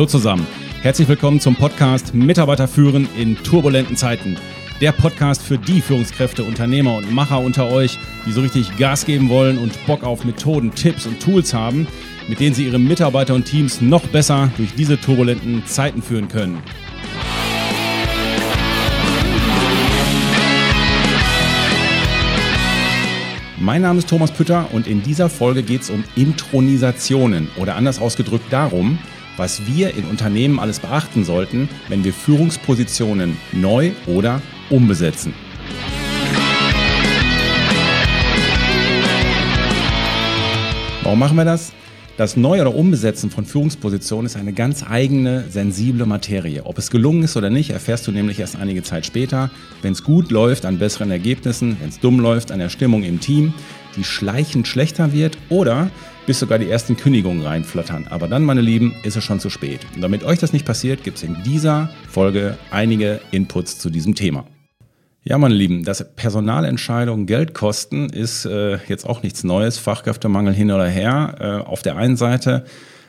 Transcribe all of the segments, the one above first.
Hallo zusammen. Herzlich willkommen zum Podcast Mitarbeiter führen in turbulenten Zeiten. Der Podcast für die Führungskräfte, Unternehmer und Macher unter euch, die so richtig Gas geben wollen und Bock auf Methoden, Tipps und Tools haben, mit denen sie ihre Mitarbeiter und Teams noch besser durch diese turbulenten Zeiten führen können. Mein Name ist Thomas Pütter und in dieser Folge geht es um Intronisationen oder anders ausgedrückt darum, was wir in Unternehmen alles beachten sollten, wenn wir Führungspositionen neu oder umbesetzen. Warum machen wir das? Das Neu- oder Umbesetzen von Führungspositionen ist eine ganz eigene, sensible Materie. Ob es gelungen ist oder nicht, erfährst du nämlich erst einige Zeit später. Wenn es gut läuft, an besseren Ergebnissen, wenn es dumm läuft, an der Stimmung im Team, die schleichend schlechter wird oder bis sogar die ersten Kündigungen reinflattern. Aber dann, meine Lieben, ist es schon zu spät. Und damit euch das nicht passiert, gibt es in dieser Folge einige Inputs zu diesem Thema. Ja, meine Lieben, dass Personalentscheidungen Geld kosten, ist äh, jetzt auch nichts Neues. Fachkräftemangel hin oder her. Äh, auf der einen Seite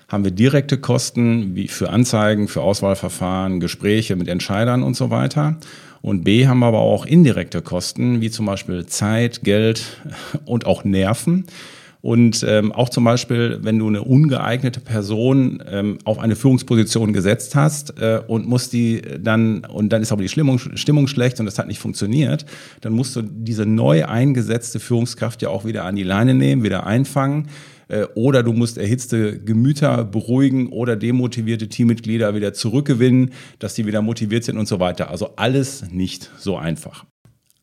haben wir direkte Kosten wie für Anzeigen, für Auswahlverfahren, Gespräche mit Entscheidern und so weiter. Und B haben wir aber auch indirekte Kosten, wie zum Beispiel Zeit, Geld und auch Nerven. Und ähm, auch zum Beispiel, wenn du eine ungeeignete Person ähm, auf eine Führungsposition gesetzt hast äh, und musst die dann, und dann ist aber die Stimmung, Stimmung schlecht und das hat nicht funktioniert, dann musst du diese neu eingesetzte Führungskraft ja auch wieder an die Leine nehmen, wieder einfangen äh, oder du musst erhitzte Gemüter beruhigen oder demotivierte Teammitglieder wieder zurückgewinnen, dass die wieder motiviert sind und so weiter. Also alles nicht so einfach.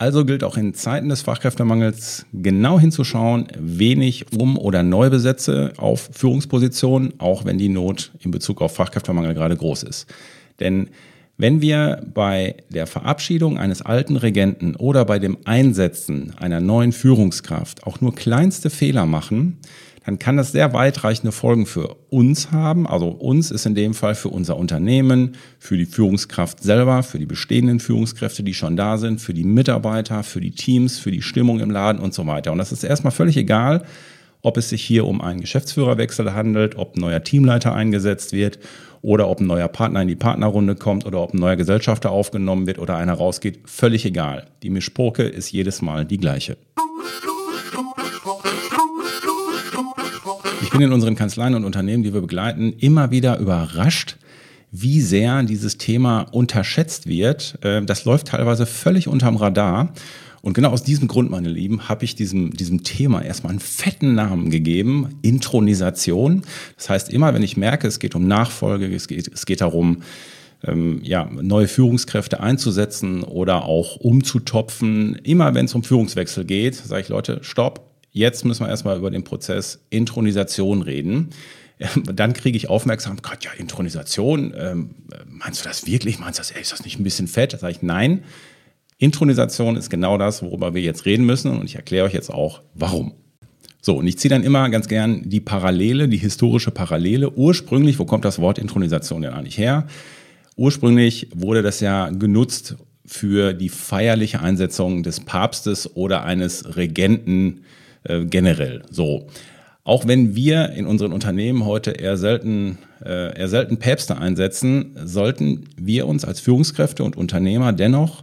Also gilt auch in Zeiten des Fachkräftemangels genau hinzuschauen, wen ich um- oder neu besetze auf Führungspositionen, auch wenn die Not in Bezug auf Fachkräftemangel gerade groß ist. Denn wenn wir bei der Verabschiedung eines alten Regenten oder bei dem Einsetzen einer neuen Führungskraft auch nur kleinste Fehler machen, dann kann das sehr weitreichende Folgen für uns haben. Also uns ist in dem Fall für unser Unternehmen, für die Führungskraft selber, für die bestehenden Führungskräfte, die schon da sind, für die Mitarbeiter, für die Teams, für die Stimmung im Laden und so weiter. Und das ist erstmal völlig egal, ob es sich hier um einen Geschäftsführerwechsel handelt, ob ein neuer Teamleiter eingesetzt wird oder ob ein neuer Partner in die Partnerrunde kommt oder ob ein neuer Gesellschafter aufgenommen wird oder einer rausgeht. Völlig egal. Die Mischpoke ist jedes Mal die gleiche. Ich bin in unseren Kanzleien und Unternehmen, die wir begleiten, immer wieder überrascht, wie sehr dieses Thema unterschätzt wird. Äh, das läuft teilweise völlig unterm Radar. Und genau aus diesem Grund, meine Lieben, habe ich diesem, diesem Thema erstmal einen fetten Namen gegeben, Intronisation. Das heißt, immer wenn ich merke, es geht um Nachfolge, es geht, es geht darum, ähm, ja, neue Führungskräfte einzusetzen oder auch umzutopfen, immer wenn es um Führungswechsel geht, sage ich Leute, stopp, Jetzt müssen wir erstmal über den Prozess Intronisation reden. Dann kriege ich Aufmerksamkeit, ja, Intronisation, ähm, meinst du das wirklich? Meinst du das, ey, ist das nicht ein bisschen fett? Da sage ich, nein. Intronisation ist genau das, worüber wir jetzt reden müssen und ich erkläre euch jetzt auch, warum. So, und ich ziehe dann immer ganz gern die Parallele, die historische Parallele. Ursprünglich, wo kommt das Wort Intronisation denn eigentlich her? Ursprünglich wurde das ja genutzt für die feierliche Einsetzung des Papstes oder eines Regenten äh, generell. So. Auch wenn wir in unseren Unternehmen heute eher selten, äh, eher selten Päpste einsetzen, sollten wir uns als Führungskräfte und Unternehmer dennoch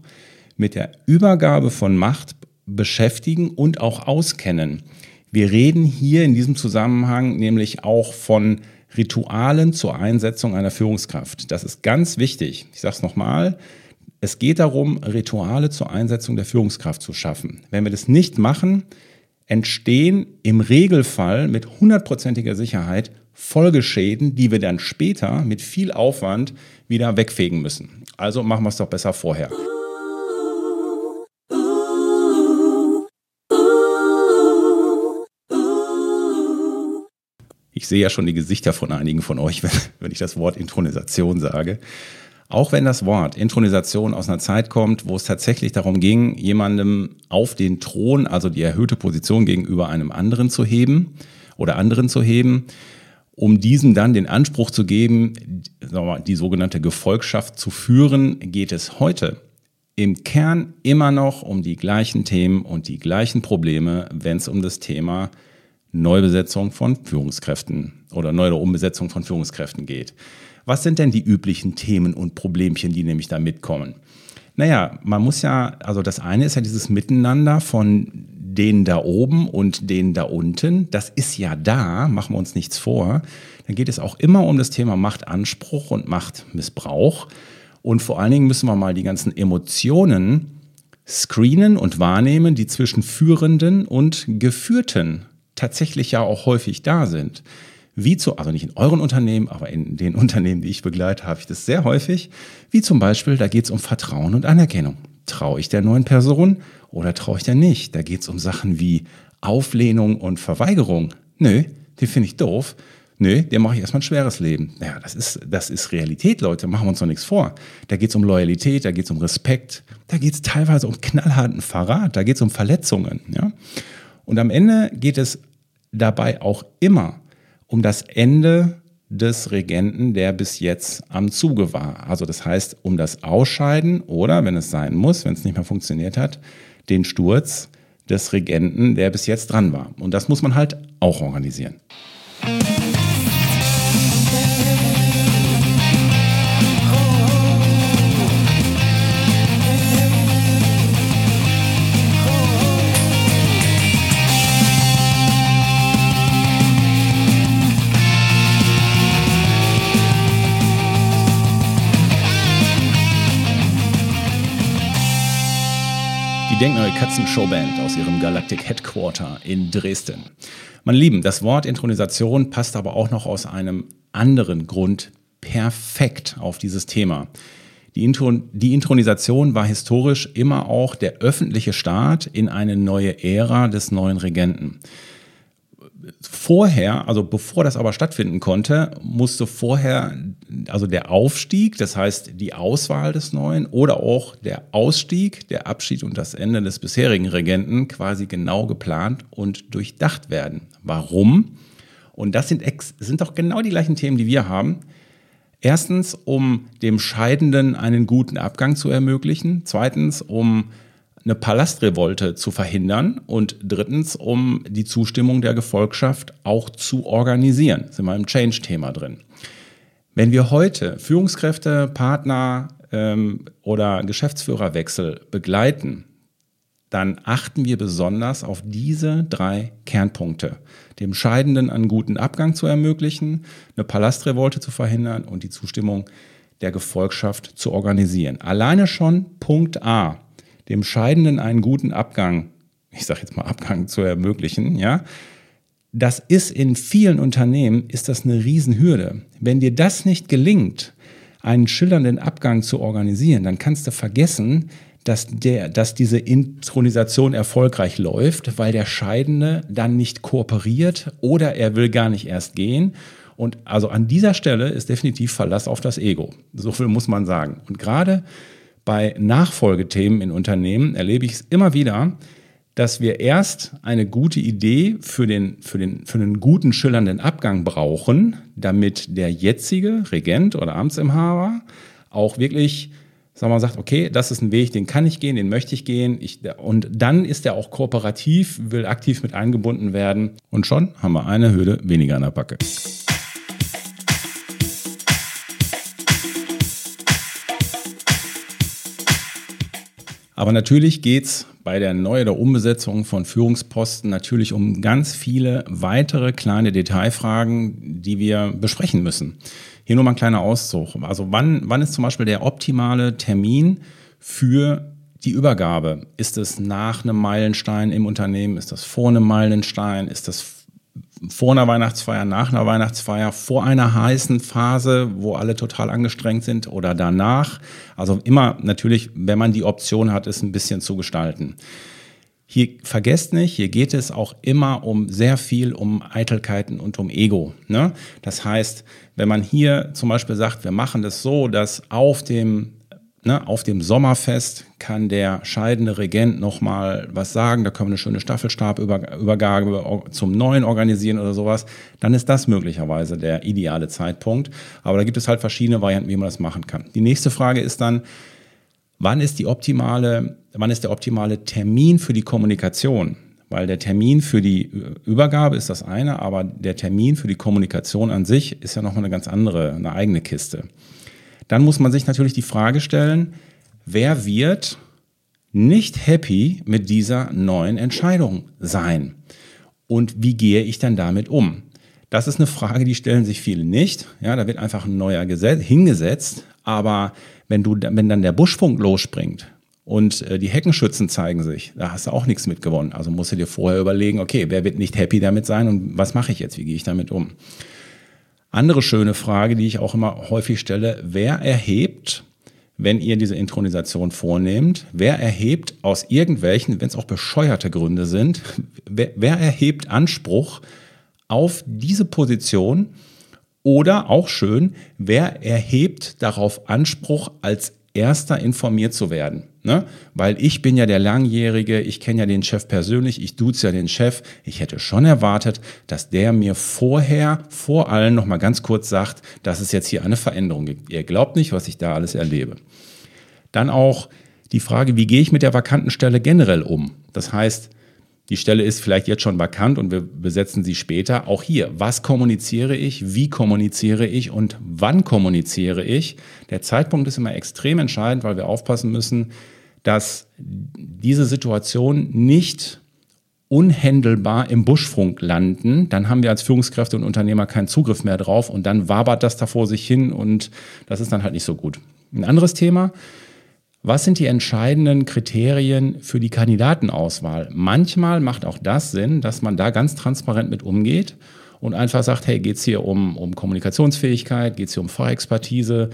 mit der Übergabe von Macht beschäftigen und auch auskennen. Wir reden hier in diesem Zusammenhang nämlich auch von Ritualen zur Einsetzung einer Führungskraft. Das ist ganz wichtig. Ich sage es nochmal. Es geht darum, Rituale zur Einsetzung der Führungskraft zu schaffen. Wenn wir das nicht machen, entstehen im Regelfall mit hundertprozentiger Sicherheit Folgeschäden, die wir dann später mit viel Aufwand wieder wegfegen müssen. Also machen wir es doch besser vorher. Ich sehe ja schon die Gesichter von einigen von euch, wenn, wenn ich das Wort Intronisation sage. Auch wenn das Wort Intronisation aus einer Zeit kommt, wo es tatsächlich darum ging, jemandem auf den Thron, also die erhöhte Position gegenüber einem anderen zu heben oder anderen zu heben, um diesem dann den Anspruch zu geben, die sogenannte Gefolgschaft zu führen, geht es heute im Kern immer noch um die gleichen Themen und die gleichen Probleme, wenn es um das Thema Neubesetzung von Führungskräften oder Neu- oder Umbesetzung von Führungskräften geht. Was sind denn die üblichen Themen und Problemchen, die nämlich da mitkommen? Naja, man muss ja, also das eine ist ja dieses Miteinander von denen da oben und denen da unten. Das ist ja da, machen wir uns nichts vor. Dann geht es auch immer um das Thema Machtanspruch und Machtmissbrauch. Und vor allen Dingen müssen wir mal die ganzen Emotionen screenen und wahrnehmen, die zwischen Führenden und Geführten tatsächlich ja auch häufig da sind. Wie zu, also nicht in euren Unternehmen, aber in den Unternehmen, die ich begleite, habe ich das sehr häufig. Wie zum Beispiel, da geht es um Vertrauen und Anerkennung. Traue ich der neuen Person oder traue ich der nicht? Da geht es um Sachen wie Auflehnung und Verweigerung. Nö, die finde ich doof. Nö, der mache ich erstmal ein schweres Leben. Ja, das ist, das ist Realität, Leute. Machen wir uns doch nichts vor. Da geht es um Loyalität, da geht es um Respekt, da geht es teilweise um knallharten Verrat, da geht es um Verletzungen. Ja? Und am Ende geht es dabei auch immer um das Ende des Regenten, der bis jetzt am Zuge war. Also das heißt, um das Ausscheiden oder, wenn es sein muss, wenn es nicht mehr funktioniert hat, den Sturz des Regenten, der bis jetzt dran war. Und das muss man halt auch organisieren. Die denkneue Katzen-Showband aus ihrem Galactic Headquarter in Dresden. Meine Lieben, das Wort Intronisation passt aber auch noch aus einem anderen Grund perfekt auf dieses Thema. Die, Intron die Intronisation war historisch immer auch der öffentliche Start in eine neue Ära des neuen Regenten vorher, also bevor das aber stattfinden konnte, musste vorher, also der Aufstieg, das heißt die Auswahl des Neuen oder auch der Ausstieg, der Abschied und das Ende des bisherigen Regenten quasi genau geplant und durchdacht werden. Warum? Und das sind, sind doch genau die gleichen Themen, die wir haben. Erstens, um dem Scheidenden einen guten Abgang zu ermöglichen. Zweitens, um eine Palastrevolte zu verhindern und drittens, um die Zustimmung der Gefolgschaft auch zu organisieren. Sind wir im Change-Thema drin. Wenn wir heute Führungskräfte, Partner ähm, oder Geschäftsführerwechsel begleiten, dann achten wir besonders auf diese drei Kernpunkte. Dem Scheidenden einen guten Abgang zu ermöglichen, eine Palastrevolte zu verhindern und die Zustimmung der Gefolgschaft zu organisieren. Alleine schon Punkt A dem Scheidenden einen guten Abgang, ich sage jetzt mal Abgang zu ermöglichen, ja, das ist in vielen Unternehmen ist das eine Riesenhürde. Wenn dir das nicht gelingt, einen schillernden Abgang zu organisieren, dann kannst du vergessen, dass, der, dass diese Intronisation erfolgreich läuft, weil der Scheidende dann nicht kooperiert oder er will gar nicht erst gehen. Und also an dieser Stelle ist definitiv Verlass auf das Ego. So viel muss man sagen. Und gerade bei Nachfolgethemen in Unternehmen erlebe ich es immer wieder, dass wir erst eine gute Idee für den, für, den, für einen guten schillernden Abgang brauchen, damit der jetzige Regent oder Amtsinhaber auch wirklich sagen wir, sagt, okay, das ist ein Weg, den kann ich gehen, den möchte ich gehen. Ich, und dann ist er auch kooperativ, will aktiv mit eingebunden werden. Und schon haben wir eine Hürde weniger an der Backe. Aber natürlich geht's bei der Neu- oder Umbesetzung von Führungsposten natürlich um ganz viele weitere kleine Detailfragen, die wir besprechen müssen. Hier nur mal ein kleiner Auszug. Also wann, wann ist zum Beispiel der optimale Termin für die Übergabe? Ist es nach einem Meilenstein im Unternehmen? Ist das vor einem Meilenstein? Ist das vor einer Weihnachtsfeier, nach einer Weihnachtsfeier, vor einer heißen Phase, wo alle total angestrengt sind oder danach. Also immer natürlich, wenn man die Option hat, es ein bisschen zu gestalten. Hier vergesst nicht, hier geht es auch immer um sehr viel um Eitelkeiten und um Ego. Ne? Das heißt, wenn man hier zum Beispiel sagt, wir machen das so, dass auf dem Ne, auf dem Sommerfest kann der scheidende Regent nochmal was sagen, da können wir eine schöne Staffelstabübergabe zum Neuen organisieren oder sowas, dann ist das möglicherweise der ideale Zeitpunkt. Aber da gibt es halt verschiedene Varianten, wie man das machen kann. Die nächste Frage ist dann, wann ist die optimale, wann ist der optimale Termin für die Kommunikation? weil der Termin für die Übergabe ist das eine, aber der Termin für die Kommunikation an sich ist ja nochmal eine ganz andere, eine eigene Kiste. Dann muss man sich natürlich die Frage stellen, wer wird nicht happy mit dieser neuen Entscheidung sein? Und wie gehe ich dann damit um? Das ist eine Frage, die stellen sich viele nicht. Ja, da wird einfach ein neuer Gesetz hingesetzt. Aber wenn du, wenn dann der Buschfunk losspringt, und äh, die Heckenschützen zeigen sich. Da hast du auch nichts mit gewonnen. Also musst du dir vorher überlegen, okay, wer wird nicht happy damit sein und was mache ich jetzt? Wie gehe ich damit um? Andere schöne Frage, die ich auch immer häufig stelle, wer erhebt, wenn ihr diese Intronisation vornehmt, wer erhebt aus irgendwelchen, wenn es auch bescheuerte Gründe sind, wer, wer erhebt Anspruch auf diese Position oder auch schön, wer erhebt darauf Anspruch, als erster informiert zu werden? Ne? Weil ich bin ja der Langjährige, ich kenne ja den Chef persönlich, ich duze ja den Chef. Ich hätte schon erwartet, dass der mir vorher, vor allen noch mal ganz kurz sagt, dass es jetzt hier eine Veränderung gibt. Ihr glaubt nicht, was ich da alles erlebe. Dann auch die Frage, wie gehe ich mit der vakanten Stelle generell um? Das heißt, die Stelle ist vielleicht jetzt schon vakant und wir besetzen sie später. Auch hier, was kommuniziere ich, wie kommuniziere ich und wann kommuniziere ich? Der Zeitpunkt ist immer extrem entscheidend, weil wir aufpassen müssen, dass diese Situation nicht unhändelbar im Buschfunk landen, dann haben wir als Führungskräfte und Unternehmer keinen Zugriff mehr drauf und dann wabert das da vor sich hin und das ist dann halt nicht so gut. Ein anderes Thema, was sind die entscheidenden Kriterien für die Kandidatenauswahl? Manchmal macht auch das Sinn, dass man da ganz transparent mit umgeht und einfach sagt, hey, geht es hier um, um Kommunikationsfähigkeit, geht es hier um Fachexpertise,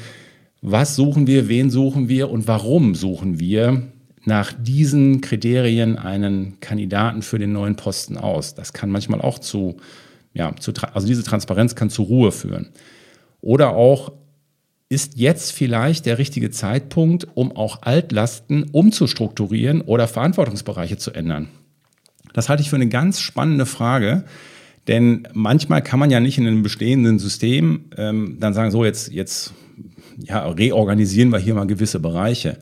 was suchen wir, wen suchen wir und warum suchen wir nach diesen Kriterien einen Kandidaten für den neuen Posten aus. Das kann manchmal auch zu, ja, zu, also diese Transparenz kann zu Ruhe führen. Oder auch, ist jetzt vielleicht der richtige Zeitpunkt, um auch Altlasten umzustrukturieren oder Verantwortungsbereiche zu ändern? Das halte ich für eine ganz spannende Frage, denn manchmal kann man ja nicht in einem bestehenden System ähm, dann sagen, so jetzt, jetzt ja, reorganisieren wir hier mal gewisse Bereiche.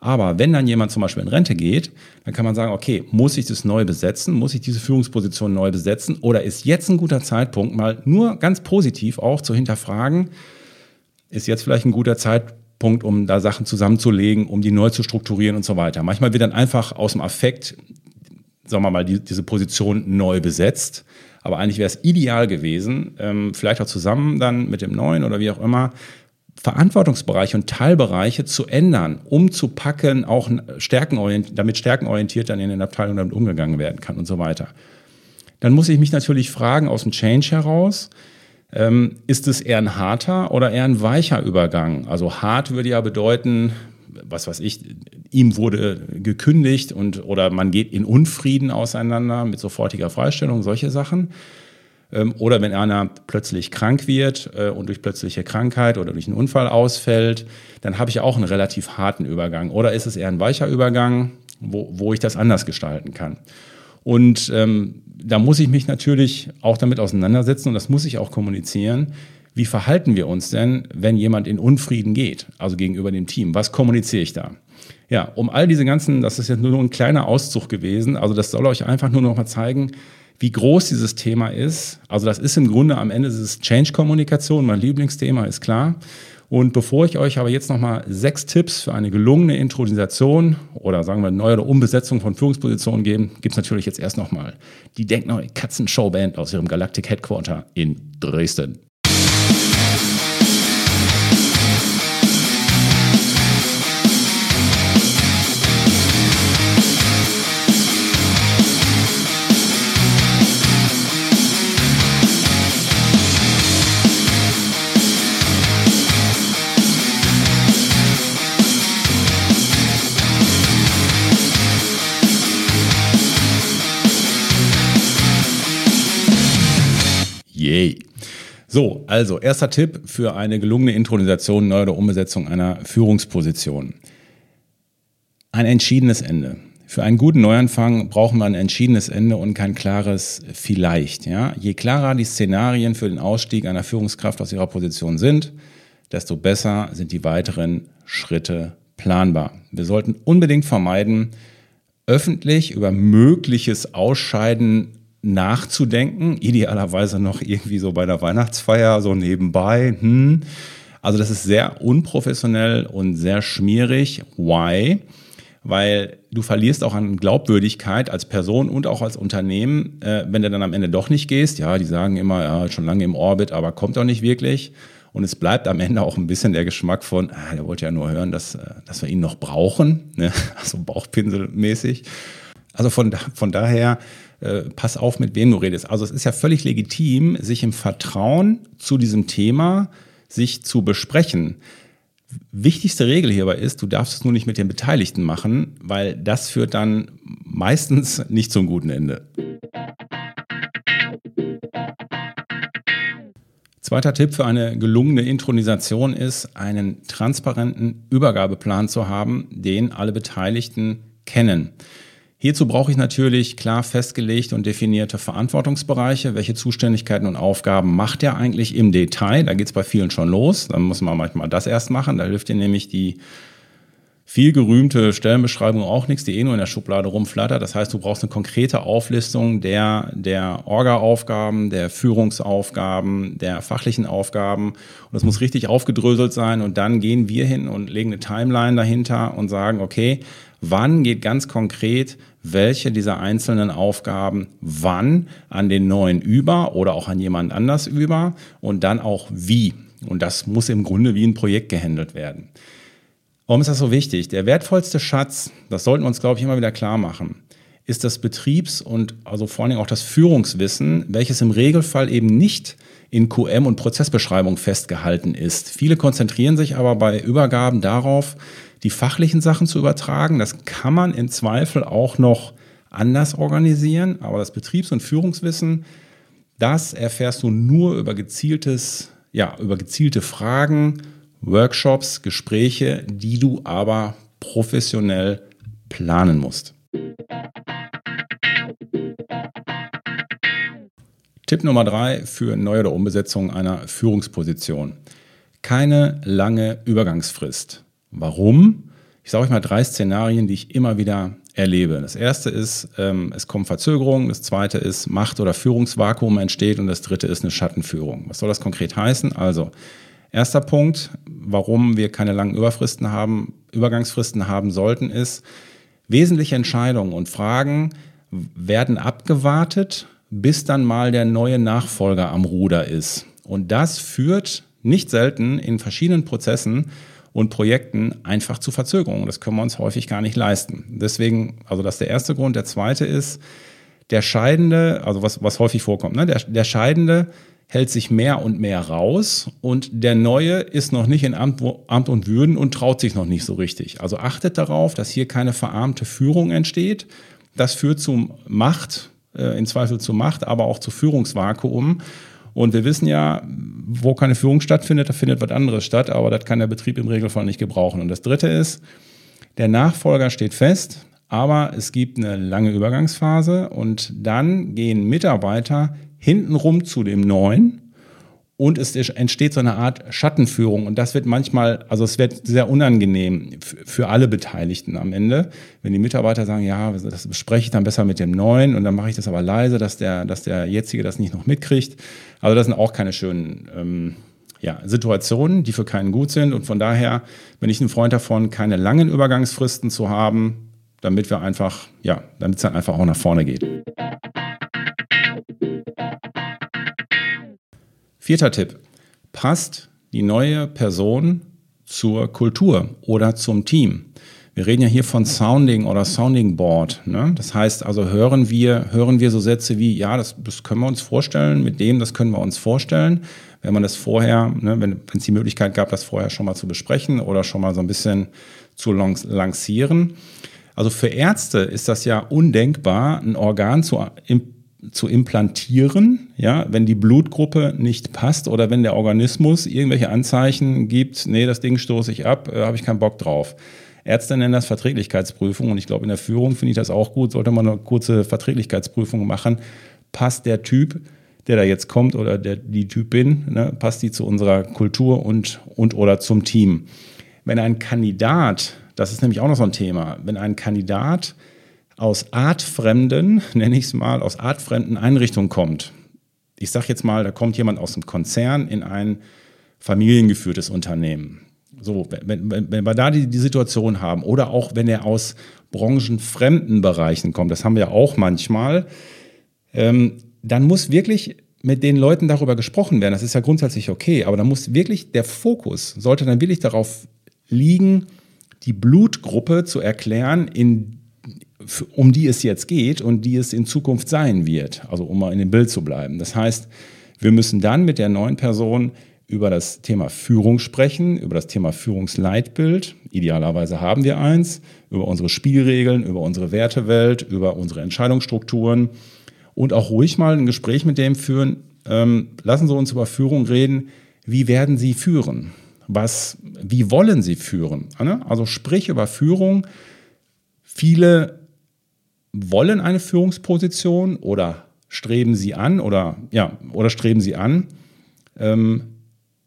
Aber wenn dann jemand zum Beispiel in Rente geht, dann kann man sagen, okay, muss ich das neu besetzen? Muss ich diese Führungsposition neu besetzen? Oder ist jetzt ein guter Zeitpunkt, mal nur ganz positiv auch zu hinterfragen, ist jetzt vielleicht ein guter Zeitpunkt, um da Sachen zusammenzulegen, um die neu zu strukturieren und so weiter. Manchmal wird dann einfach aus dem Affekt, sagen wir mal, die, diese Position neu besetzt. Aber eigentlich wäre es ideal gewesen, ähm, vielleicht auch zusammen dann mit dem neuen oder wie auch immer, Verantwortungsbereiche und Teilbereiche zu ändern, um zu packen, auch stärkenorientiert, damit stärkenorientiert dann in den Abteilungen damit umgegangen werden kann und so weiter. Dann muss ich mich natürlich fragen aus dem Change heraus, ähm, ist es eher ein harter oder eher ein weicher Übergang? Also hart würde ja bedeuten, was weiß ich, ihm wurde gekündigt und oder man geht in Unfrieden auseinander mit sofortiger Freistellung, solche Sachen. Ähm, oder wenn einer plötzlich krank wird äh, und durch plötzliche Krankheit oder durch einen Unfall ausfällt, dann habe ich auch einen relativ harten Übergang. Oder ist es eher ein weicher Übergang, wo, wo ich das anders gestalten kann? Und ähm, da muss ich mich natürlich auch damit auseinandersetzen und das muss ich auch kommunizieren. Wie verhalten wir uns denn, wenn jemand in Unfrieden geht, also gegenüber dem Team? Was kommuniziere ich da? Ja, um all diese ganzen, das ist jetzt nur ein kleiner Auszug gewesen, also das soll euch einfach nur noch mal zeigen, wie groß dieses Thema ist. Also das ist im Grunde am Ende dieses Change-Kommunikation, mein Lieblingsthema ist klar. Und bevor ich euch aber jetzt nochmal sechs Tipps für eine gelungene Intronisation oder sagen wir neue oder Umbesetzung von Führungspositionen geben, gibt es natürlich jetzt erst nochmal die Denkneue Katzen-Showband aus ihrem Galactic Headquarter in Dresden. Yay. So, also erster Tipp für eine gelungene Intronisation, neue oder Umbesetzung einer Führungsposition. Ein entschiedenes Ende. Für einen guten Neuanfang brauchen wir ein entschiedenes Ende und kein klares Vielleicht. Ja? Je klarer die Szenarien für den Ausstieg einer Führungskraft aus ihrer Position sind, desto besser sind die weiteren Schritte planbar. Wir sollten unbedingt vermeiden, öffentlich über mögliches Ausscheiden nachzudenken, idealerweise noch irgendwie so bei der Weihnachtsfeier, so nebenbei. Hm. Also das ist sehr unprofessionell und sehr schmierig. Why? Weil du verlierst auch an Glaubwürdigkeit als Person und auch als Unternehmen, äh, wenn du dann am Ende doch nicht gehst. Ja, die sagen immer, ja, schon lange im Orbit, aber kommt doch nicht wirklich. Und es bleibt am Ende auch ein bisschen der Geschmack von, ah, der wollte ja nur hören, dass, äh, dass wir ihn noch brauchen, ne? also Bauchpinselmäßig. Also von, von daher, äh, pass auf, mit wem du redest. Also es ist ja völlig legitim, sich im Vertrauen zu diesem Thema sich zu besprechen. Wichtigste Regel hierbei ist, du darfst es nur nicht mit den Beteiligten machen, weil das führt dann meistens nicht zum guten Ende. Zweiter Tipp für eine gelungene Intronisation ist, einen transparenten Übergabeplan zu haben, den alle Beteiligten kennen. Hierzu brauche ich natürlich klar festgelegte und definierte Verantwortungsbereiche. Welche Zuständigkeiten und Aufgaben macht er eigentlich im Detail? Da geht es bei vielen schon los. Dann muss man manchmal das erst machen. Da hilft dir nämlich die viel gerühmte Stellenbeschreibung auch nichts, die eh nur in der Schublade rumflattert. Das heißt, du brauchst eine konkrete Auflistung der, der Orga-Aufgaben, der Führungsaufgaben, der fachlichen Aufgaben. Und das muss richtig aufgedröselt sein. Und dann gehen wir hin und legen eine Timeline dahinter und sagen, okay, wann geht ganz konkret welche dieser einzelnen Aufgaben wann an den neuen über oder auch an jemand anders über und dann auch wie. Und das muss im Grunde wie ein Projekt gehandelt werden. Warum ist das so wichtig? Der wertvollste Schatz, das sollten wir uns, glaube ich, immer wieder klar machen, ist das Betriebs- und also vor allen Dingen auch das Führungswissen, welches im Regelfall eben nicht in QM und Prozessbeschreibung festgehalten ist. Viele konzentrieren sich aber bei Übergaben darauf, die fachlichen Sachen zu übertragen. Das kann man im Zweifel auch noch anders organisieren, aber das Betriebs- und Führungswissen, das erfährst du nur über gezieltes, ja, über gezielte Fragen Workshops, Gespräche, die du aber professionell planen musst. Tipp Nummer drei für Neu- oder Umbesetzung einer Führungsposition. Keine lange Übergangsfrist. Warum? Ich sage euch mal drei Szenarien, die ich immer wieder erlebe. Das erste ist, ähm, es kommen Verzögerungen. Das zweite ist, Macht- oder Führungsvakuum entsteht. Und das dritte ist eine Schattenführung. Was soll das konkret heißen? Also, Erster Punkt, warum wir keine langen Überfristen haben, Übergangsfristen haben sollten, ist, wesentliche Entscheidungen und Fragen werden abgewartet, bis dann mal der neue Nachfolger am Ruder ist. Und das führt nicht selten in verschiedenen Prozessen und Projekten einfach zu Verzögerungen. Das können wir uns häufig gar nicht leisten. Deswegen, also das ist der erste Grund. Der zweite ist, der Scheidende, also was, was häufig vorkommt, ne? der, der Scheidende hält sich mehr und mehr raus und der Neue ist noch nicht in Amt, Amt, und Würden und traut sich noch nicht so richtig. Also achtet darauf, dass hier keine verarmte Führung entsteht. Das führt zu Macht, äh, in Zweifel zu Macht, aber auch zu Führungsvakuum. Und wir wissen ja, wo keine Führung stattfindet, da findet was anderes statt, aber das kann der Betrieb im Regelfall nicht gebrauchen. Und das Dritte ist, der Nachfolger steht fest, aber es gibt eine lange Übergangsphase und dann gehen Mitarbeiter hintenrum zu dem neuen und es entsteht so eine Art Schattenführung und das wird manchmal, also es wird sehr unangenehm für alle Beteiligten am Ende, wenn die Mitarbeiter sagen, ja, das bespreche ich dann besser mit dem neuen und dann mache ich das aber leise, dass der, dass der jetzige das nicht noch mitkriegt. Also das sind auch keine schönen ähm, ja, Situationen, die für keinen gut sind und von daher bin ich ein Freund davon, keine langen Übergangsfristen zu haben, damit wir einfach, ja, damit es dann einfach auch nach vorne geht. Vierter Tipp. Passt die neue Person zur Kultur oder zum Team? Wir reden ja hier von Sounding oder Sounding Board. Ne? Das heißt also, hören wir, hören wir so Sätze wie, ja, das, das können wir uns vorstellen, mit dem, das können wir uns vorstellen. Wenn man das vorher, ne, wenn es die Möglichkeit gab, das vorher schon mal zu besprechen oder schon mal so ein bisschen zu lancieren. Also für Ärzte ist das ja undenkbar, ein Organ zu zu implantieren, ja, wenn die Blutgruppe nicht passt oder wenn der Organismus irgendwelche Anzeichen gibt, nee, das Ding stoße ich ab, äh, habe ich keinen Bock drauf. Ärzte nennen das Verträglichkeitsprüfung und ich glaube, in der Führung finde ich das auch gut, sollte man eine kurze Verträglichkeitsprüfung machen. Passt der Typ, der da jetzt kommt oder der, die Typin, ne, passt die zu unserer Kultur und, und oder zum Team? Wenn ein Kandidat, das ist nämlich auch noch so ein Thema, wenn ein Kandidat aus artfremden, nenne ich es mal, aus artfremden Einrichtungen kommt. Ich sage jetzt mal, da kommt jemand aus einem Konzern in ein familiengeführtes Unternehmen. So, wenn, wenn, wenn wir da die, die Situation haben, oder auch wenn er aus branchenfremden Bereichen kommt, das haben wir auch manchmal, ähm, dann muss wirklich mit den Leuten darüber gesprochen werden. Das ist ja grundsätzlich okay, aber da muss wirklich der Fokus, sollte dann wirklich darauf liegen, die Blutgruppe zu erklären, in, um die es jetzt geht und die es in Zukunft sein wird. Also um mal in dem Bild zu bleiben. Das heißt, wir müssen dann mit der neuen Person über das Thema Führung sprechen, über das Thema Führungsleitbild. Idealerweise haben wir eins, über unsere Spielregeln, über unsere Wertewelt, über unsere Entscheidungsstrukturen und auch ruhig mal ein Gespräch mit dem führen. Ähm, lassen Sie uns über Führung reden. Wie werden Sie führen? Was, wie wollen Sie führen? Also sprich über Führung. Viele wollen eine Führungsposition oder streben sie an oder ja oder streben sie an. Ähm,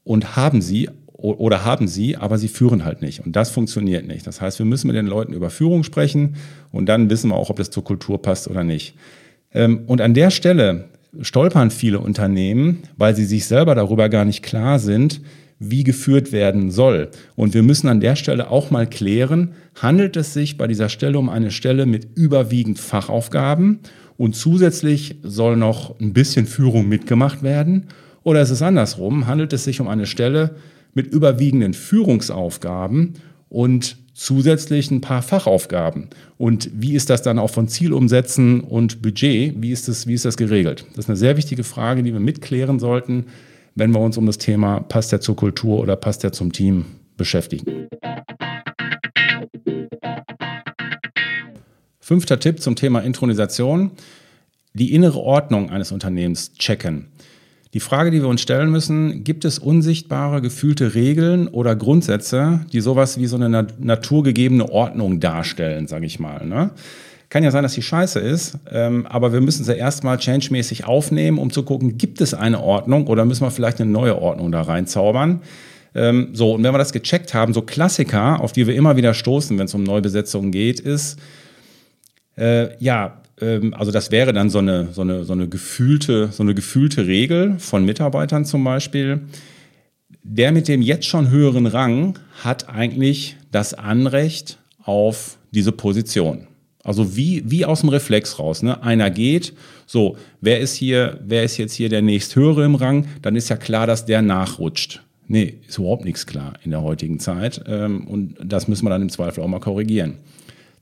und haben sie oder haben sie, aber sie führen halt nicht. Und das funktioniert nicht. Das heißt, wir müssen mit den Leuten über Führung sprechen und dann wissen wir auch, ob das zur Kultur passt oder nicht. Ähm, und an der Stelle stolpern viele Unternehmen, weil sie sich selber darüber gar nicht klar sind, wie geführt werden soll. Und wir müssen an der Stelle auch mal klären, handelt es sich bei dieser Stelle um eine Stelle mit überwiegend Fachaufgaben und zusätzlich soll noch ein bisschen Führung mitgemacht werden? Oder ist es andersrum? Handelt es sich um eine Stelle mit überwiegenden Führungsaufgaben und zusätzlich ein paar Fachaufgaben? Und wie ist das dann auch von Zielumsätzen und Budget? Wie ist das, wie ist das geregelt? Das ist eine sehr wichtige Frage, die wir mitklären sollten, wenn wir uns um das Thema passt der zur Kultur oder passt der zum Team beschäftigen. Fünfter Tipp zum Thema Intronisation. Die innere Ordnung eines Unternehmens checken. Die Frage, die wir uns stellen müssen, gibt es unsichtbare, gefühlte Regeln oder Grundsätze, die sowas wie so eine naturgegebene Ordnung darstellen, sage ich mal. Ne? Kann ja sein, dass die scheiße ist, ähm, aber wir müssen sie erstmal changemäßig aufnehmen, um zu gucken, gibt es eine Ordnung oder müssen wir vielleicht eine neue Ordnung da reinzaubern. Ähm, so, und wenn wir das gecheckt haben, so Klassiker, auf die wir immer wieder stoßen, wenn es um Neubesetzungen geht, ist, äh, ja, ähm, also das wäre dann so eine, so, eine, so, eine gefühlte, so eine gefühlte Regel von Mitarbeitern zum Beispiel. Der mit dem jetzt schon höheren Rang hat eigentlich das Anrecht auf diese Position. Also wie, wie aus dem Reflex raus. Ne? Einer geht, so, wer ist hier, wer ist jetzt hier der nächsthöhere im Rang? Dann ist ja klar, dass der nachrutscht. Nee, ist überhaupt nichts klar in der heutigen Zeit. Ähm, und das müssen wir dann im Zweifel auch mal korrigieren.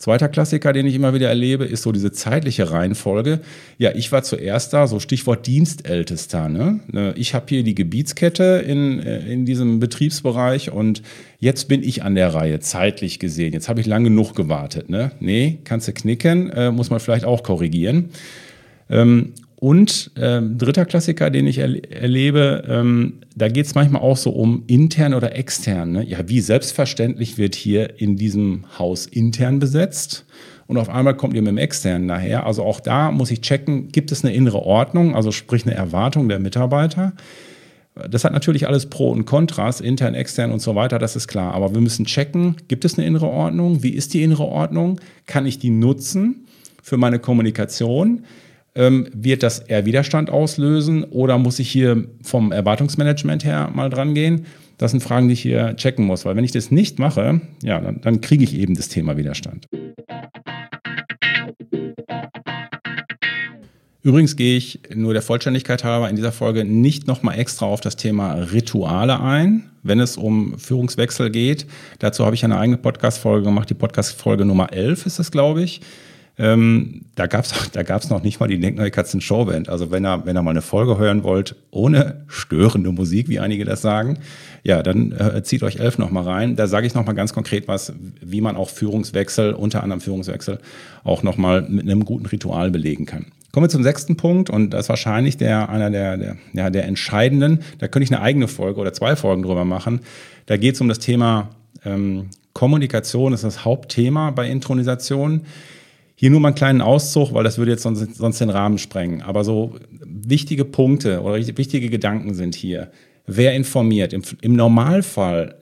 Zweiter Klassiker, den ich immer wieder erlebe, ist so diese zeitliche Reihenfolge. Ja, ich war zuerst da, so Stichwort Dienstältester. Ne? ne ich habe hier die Gebietskette in, äh, in diesem Betriebsbereich und jetzt bin ich an der Reihe, zeitlich gesehen. Jetzt habe ich lange genug gewartet. Ne? Nee, kannst du knicken, äh, muss man vielleicht auch korrigieren. Ähm, und ähm, dritter Klassiker, den ich er erlebe, ähm, da geht es manchmal auch so um intern oder extern. Ne? Ja, wie selbstverständlich wird hier in diesem Haus intern besetzt und auf einmal kommt ihr mit dem externen nachher. Also auch da muss ich checken, gibt es eine innere Ordnung, also sprich eine Erwartung der Mitarbeiter. Das hat natürlich alles Pro und Kontras, intern, extern und so weiter, das ist klar. Aber wir müssen checken, gibt es eine innere Ordnung? Wie ist die innere Ordnung? Kann ich die nutzen für meine Kommunikation? Ähm, wird das eher Widerstand auslösen oder muss ich hier vom Erwartungsmanagement her mal dran gehen? Das sind Fragen, die ich hier checken muss, weil wenn ich das nicht mache, ja, dann, dann kriege ich eben das Thema Widerstand. Übrigens gehe ich nur der Vollständigkeit halber in dieser Folge nicht nochmal extra auf das Thema Rituale ein, wenn es um Führungswechsel geht. Dazu habe ich eine eigene Podcast-Folge gemacht, die Podcast-Folge Nummer 11 ist es, glaube ich. Ähm, da gab es da gab's noch nicht mal die Denkneue Katzen Showband. Also wenn ihr, wenn ihr mal eine Folge hören wollt, ohne störende Musik, wie einige das sagen, ja, dann äh, zieht euch elf noch mal rein. Da sage ich noch mal ganz konkret was, wie man auch Führungswechsel, unter anderem Führungswechsel, auch noch mal mit einem guten Ritual belegen kann. Kommen wir zum sechsten Punkt und das ist wahrscheinlich der, einer der, der, ja, der entscheidenden. Da könnte ich eine eigene Folge oder zwei Folgen drüber machen. Da geht es um das Thema ähm, Kommunikation, das ist das Hauptthema bei Intronisation. Hier nur mal einen kleinen Auszug, weil das würde jetzt sonst, sonst den Rahmen sprengen. Aber so wichtige Punkte oder wichtige Gedanken sind hier. Wer informiert? Im, im Normalfall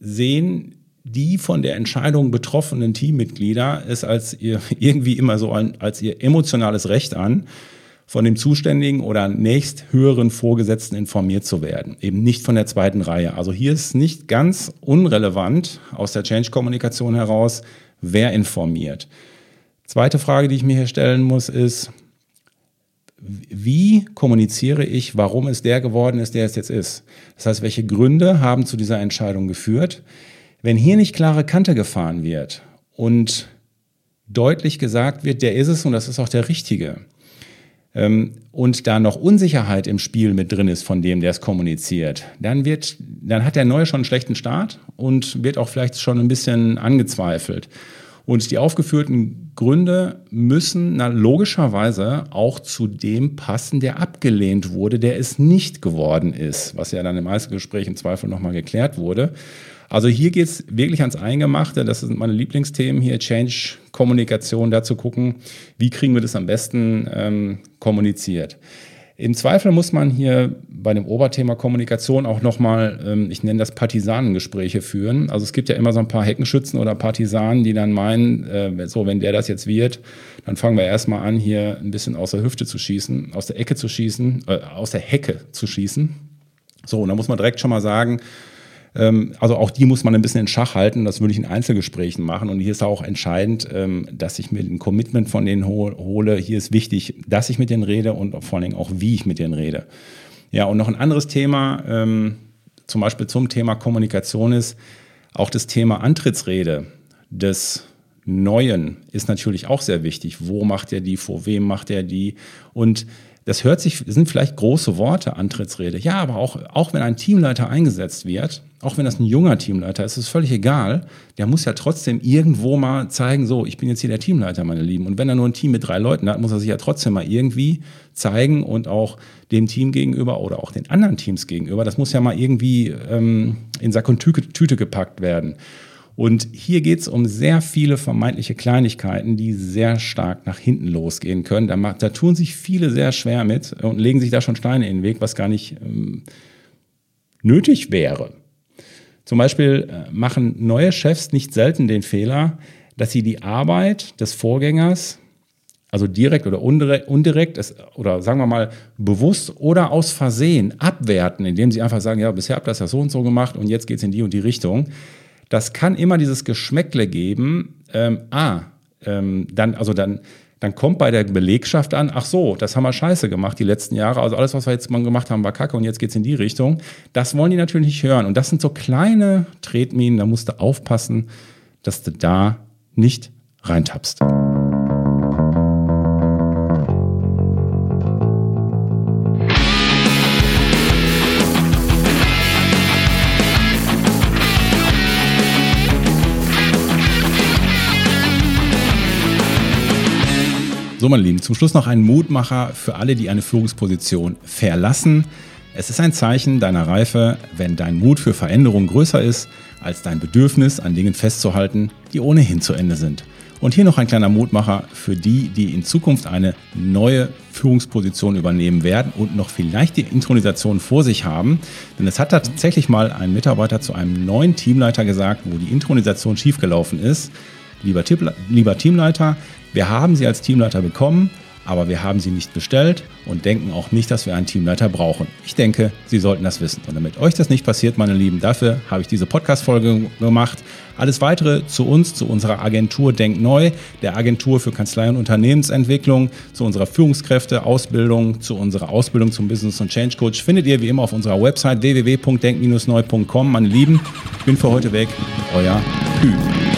sehen die von der Entscheidung betroffenen Teammitglieder es als ihr irgendwie immer so ein, als ihr emotionales Recht an, von dem zuständigen oder nächst höheren Vorgesetzten informiert zu werden, eben nicht von der zweiten Reihe. Also hier ist nicht ganz unrelevant aus der Change-Kommunikation heraus, wer informiert. Zweite Frage, die ich mir hier stellen muss, ist, wie kommuniziere ich, warum es der geworden ist, der es jetzt ist? Das heißt, welche Gründe haben zu dieser Entscheidung geführt? Wenn hier nicht klare Kante gefahren wird und deutlich gesagt wird, der ist es und das ist auch der Richtige, ähm, und da noch Unsicherheit im Spiel mit drin ist von dem, der es kommuniziert, dann wird, dann hat der Neue schon einen schlechten Start und wird auch vielleicht schon ein bisschen angezweifelt. Und die aufgeführten Gründe müssen na, logischerweise auch zu dem passen, der abgelehnt wurde, der es nicht geworden ist, was ja dann im Einzelgespräch im Zweifel nochmal geklärt wurde. Also hier geht es wirklich ans Eingemachte. Das sind meine Lieblingsthemen hier, Change, Kommunikation, dazu gucken, wie kriegen wir das am besten ähm, kommuniziert. Im Zweifel muss man hier bei dem Oberthema Kommunikation auch nochmal, ähm, ich nenne das Partisanengespräche führen. Also es gibt ja immer so ein paar Heckenschützen oder Partisanen, die dann meinen, äh, so wenn der das jetzt wird, dann fangen wir erstmal an, hier ein bisschen aus der Hüfte zu schießen, aus der Ecke zu schießen, äh, aus der Hecke zu schießen. So, und da muss man direkt schon mal sagen, also auch die muss man ein bisschen in Schach halten. Das würde ich in Einzelgesprächen machen. Und hier ist auch entscheidend, ähm, dass ich mir ein Commitment von denen hole. Hier ist wichtig, dass ich mit denen rede und vor allen Dingen auch, wie ich mit denen rede. Ja, und noch ein anderes Thema, ähm, zum Beispiel zum Thema Kommunikation ist auch das Thema Antrittsrede des Neuen ist natürlich auch sehr wichtig. Wo macht er die? Vor wem macht er die? Und das hört sich, sind vielleicht große Worte, Antrittsrede. Ja, aber auch, auch wenn ein Teamleiter eingesetzt wird, auch wenn das ein junger Teamleiter ist, ist völlig egal. Der muss ja trotzdem irgendwo mal zeigen, so, ich bin jetzt hier der Teamleiter, meine Lieben. Und wenn er nur ein Team mit drei Leuten hat, muss er sich ja trotzdem mal irgendwie zeigen und auch dem Team gegenüber oder auch den anderen Teams gegenüber. Das muss ja mal irgendwie ähm, in Sack und Tüte gepackt werden. Und hier geht es um sehr viele vermeintliche Kleinigkeiten, die sehr stark nach hinten losgehen können. Da, da, tun sich viele sehr schwer mit und legen sich da schon Steine in den Weg, was gar nicht ähm, nötig wäre. Zum Beispiel äh, machen neue Chefs nicht selten den Fehler, dass sie die Arbeit des Vorgängers, also direkt oder indirekt, oder sagen wir mal bewusst oder aus Versehen abwerten, indem sie einfach sagen, ja, bisher habt ihr das ja so und so gemacht und jetzt geht es in die und die Richtung. Das kann immer dieses Geschmäckle geben, ähm, ah, ähm, dann, also dann, dann kommt bei der Belegschaft an, ach so, das haben wir scheiße gemacht die letzten Jahre, also alles, was wir jetzt mal gemacht haben, war kacke und jetzt geht es in die Richtung. Das wollen die natürlich nicht hören. Und das sind so kleine Tretminen, da musst du aufpassen, dass du da nicht reintappst. So, meine Lieben, zum Schluss noch ein Mutmacher für alle, die eine Führungsposition verlassen. Es ist ein Zeichen deiner Reife, wenn dein Mut für Veränderung größer ist als dein Bedürfnis, an Dingen festzuhalten, die ohnehin zu Ende sind. Und hier noch ein kleiner Mutmacher für die, die in Zukunft eine neue Führungsposition übernehmen werden und noch vielleicht die Intronisation vor sich haben. Denn es hat tatsächlich mal ein Mitarbeiter zu einem neuen Teamleiter gesagt, wo die Intronisation schiefgelaufen ist. Lieber, lieber Teamleiter, wir haben sie als Teamleiter bekommen, aber wir haben sie nicht bestellt und denken auch nicht, dass wir einen Teamleiter brauchen. Ich denke, Sie sollten das wissen. Und damit euch das nicht passiert, meine Lieben, dafür habe ich diese Podcast-Folge gemacht. Alles weitere zu uns, zu unserer Agentur Denk Neu, der Agentur für Kanzlei und Unternehmensentwicklung, zu unserer Führungskräfte-Ausbildung, zu unserer Ausbildung zum Business- und Change Coach, findet ihr wie immer auf unserer Website www.denk-neu.com. Meine Lieben, ich bin für heute weg. Euer Kühn.